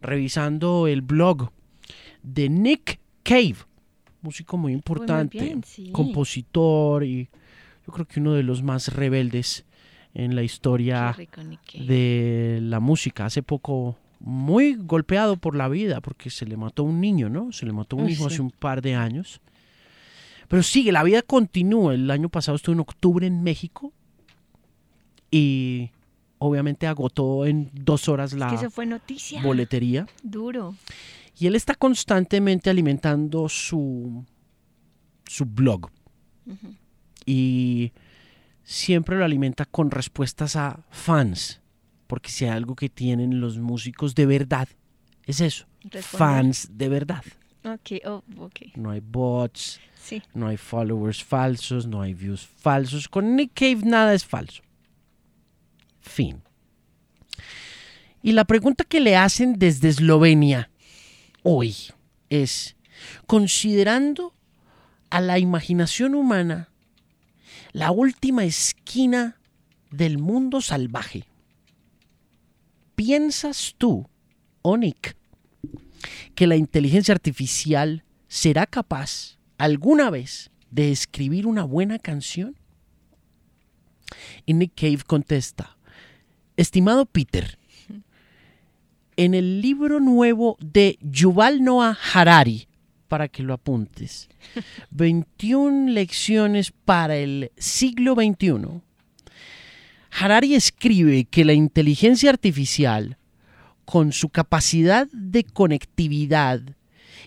revisando el blog de Nick Cave, músico muy importante, bien, sí. compositor y yo creo que uno de los más rebeldes en la historia rico, de la música. Hace poco muy golpeado por la vida porque se le mató un niño, ¿no? Se le mató un Uy, hijo sí. hace un par de años. Pero sigue, la vida continúa. El año pasado estuve en octubre en México y obviamente agotó en dos horas Es la que eso fue noticia. boletería. Duro. Y él está constantemente alimentando su, su blog. Y siempre lo alimenta con respuestas a fans. Porque si hay algo que tienen los músicos de verdad, es eso. Responder. Fans de verdad. Ok, oh, ok. No hay bots, Sí. no hay followers falsos, no hay views falsos. Con Nick Cave nada es falso. Fin. Y la pregunta que le hacen desde Eslovenia hoy es, considerando a la imaginación humana la última esquina del mundo salvaje, ¿piensas tú, o Nick, que la inteligencia artificial será capaz alguna vez de escribir una buena canción? Y Nick Cave contesta, estimado Peter, en el libro nuevo de Yuval Noah Harari, para que lo apuntes, 21 lecciones para el siglo XXI, Harari escribe que la inteligencia artificial, con su capacidad de conectividad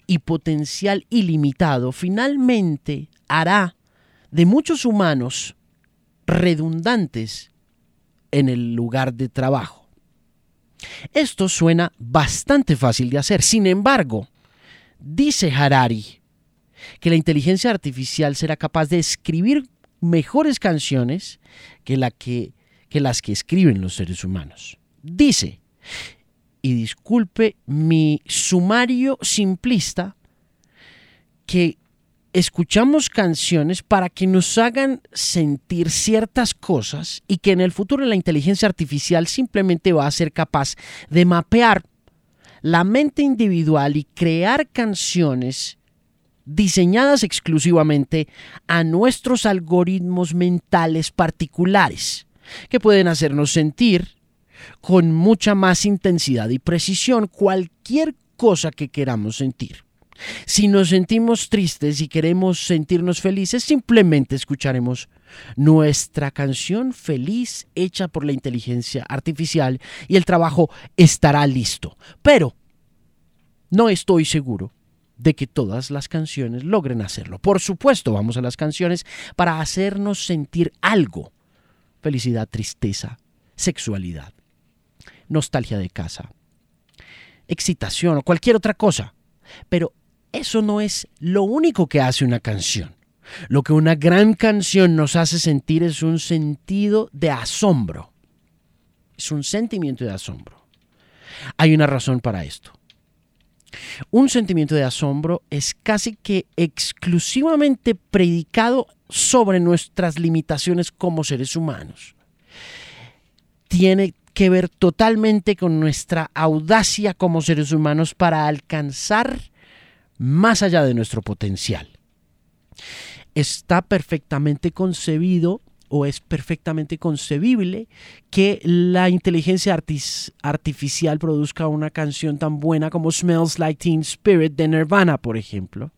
y potencial ilimitado, finalmente hará de muchos humanos redundantes en el lugar de trabajo. Esto suena bastante fácil de hacer. Sin embargo, dice Harari que la inteligencia artificial será capaz de escribir mejores canciones que, la que, que las que escriben los seres humanos. Dice, y disculpe mi sumario simplista, que escuchamos canciones para que nos hagan sentir ciertas cosas y que en el futuro la inteligencia artificial simplemente va a ser capaz de mapear la mente individual y crear canciones diseñadas exclusivamente a nuestros algoritmos mentales particulares, que pueden hacernos sentir con mucha más intensidad y precisión cualquier cosa que queramos sentir. Si nos sentimos tristes y queremos sentirnos felices, simplemente escucharemos nuestra canción feliz hecha por la inteligencia artificial y el trabajo estará listo. Pero no estoy seguro de que todas las canciones logren hacerlo. Por supuesto, vamos a las canciones para hacernos sentir algo. Felicidad, tristeza, sexualidad, nostalgia de casa, excitación o cualquier otra cosa. Pero eso no es lo único que hace una canción. Lo que una gran canción nos hace sentir es un sentido de asombro. Es un sentimiento de asombro. Hay una razón para esto. Un sentimiento de asombro es casi que exclusivamente predicado sobre nuestras limitaciones como seres humanos. Tiene que ver totalmente con nuestra audacia como seres humanos para alcanzar más allá de nuestro potencial. Está perfectamente concebido o es perfectamente concebible que la inteligencia artificial produzca una canción tan buena como Smells Like Teen Spirit de Nirvana, por ejemplo,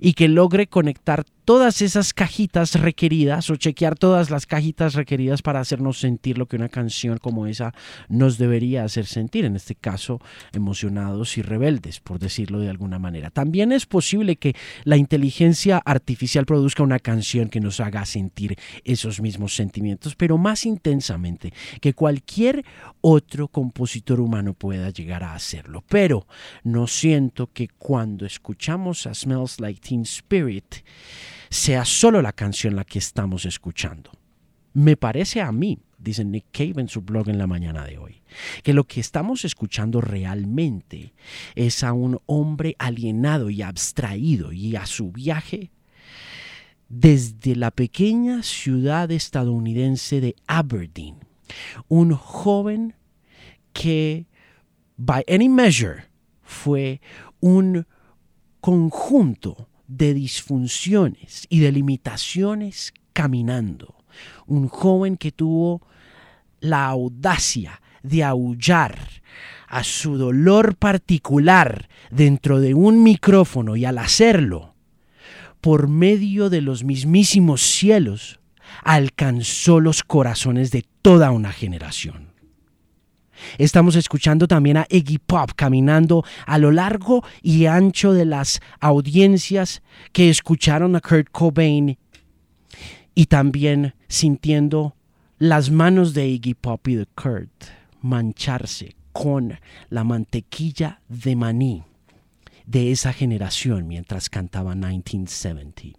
y que logre conectar todas esas cajitas requeridas o chequear todas las cajitas requeridas para hacernos sentir lo que una canción como esa nos debería hacer sentir, en este caso emocionados y rebeldes, por decirlo de alguna manera. También es posible que la inteligencia artificial produzca una canción que nos haga sentir esos mismos sentimientos, pero más intensamente que cualquier otro compositor humano pueda llegar a hacerlo. Pero no siento que cuando escuchamos a Smells Like Teen Spirit sea solo la canción la que estamos escuchando. Me parece a mí, dice Nick Cave en su blog en la mañana de hoy, que lo que estamos escuchando realmente es a un hombre alienado y abstraído y a su viaje desde la pequeña ciudad estadounidense de Aberdeen. Un joven que by any measure, fue un conjunto de disfunciones y de limitaciones caminando. Un joven que tuvo la audacia de aullar a su dolor particular dentro de un micrófono y al hacerlo, por medio de los mismísimos cielos, alcanzó los corazones de toda una generación. Estamos escuchando también a Iggy Pop caminando a lo largo y ancho de las audiencias que escucharon a Kurt Cobain y también sintiendo las manos de Iggy Pop y de Kurt mancharse con la mantequilla de maní de esa generación mientras cantaba 1970.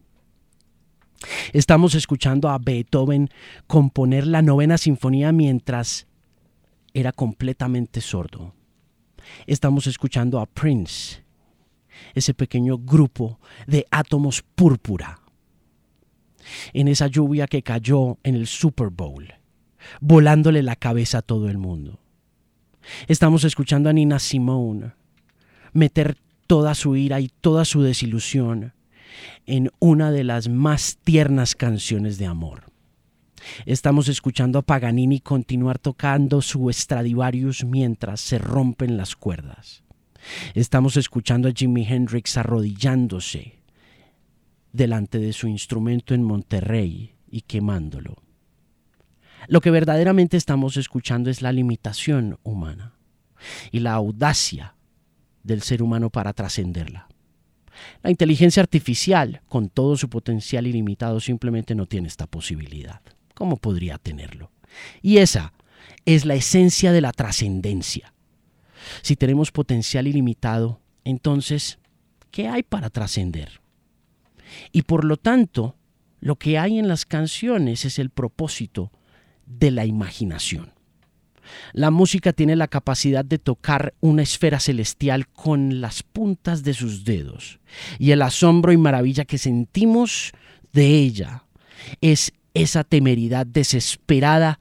Estamos escuchando a Beethoven componer la novena sinfonía mientras era completamente sordo. Estamos escuchando a Prince, ese pequeño grupo de átomos púrpura, en esa lluvia que cayó en el Super Bowl, volándole la cabeza a todo el mundo. Estamos escuchando a Nina Simone meter toda su ira y toda su desilusión en una de las más tiernas canciones de amor. Estamos escuchando a Paganini continuar tocando su Stradivarius mientras se rompen las cuerdas. Estamos escuchando a Jimi Hendrix arrodillándose delante de su instrumento en Monterrey y quemándolo. Lo que verdaderamente estamos escuchando es la limitación humana y la audacia del ser humano para trascenderla. La inteligencia artificial, con todo su potencial ilimitado, simplemente no tiene esta posibilidad. ¿Cómo podría tenerlo? Y esa es la esencia de la trascendencia. Si tenemos potencial ilimitado, entonces, ¿qué hay para trascender? Y por lo tanto, lo que hay en las canciones es el propósito de la imaginación. La música tiene la capacidad de tocar una esfera celestial con las puntas de sus dedos y el asombro y maravilla que sentimos de ella es esa temeridad desesperada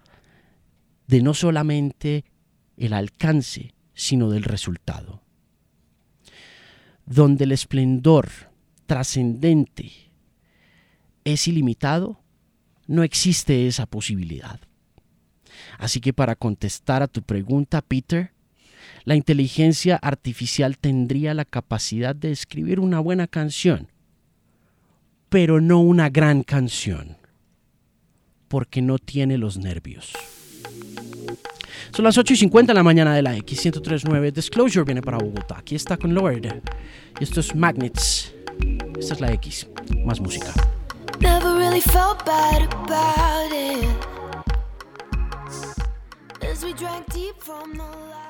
de no solamente el alcance, sino del resultado. Donde el esplendor trascendente es ilimitado, no existe esa posibilidad. Así que para contestar a tu pregunta, Peter, la inteligencia artificial tendría la capacidad de escribir una buena canción, pero no una gran canción, porque no tiene los nervios. Son las 8 y 50 de la mañana de la X1039. Disclosure viene para Bogotá. Aquí está con Lord. Y esto es Magnets. Esta es la X. Más música. Never really felt bad about it. As we drank deep from the light.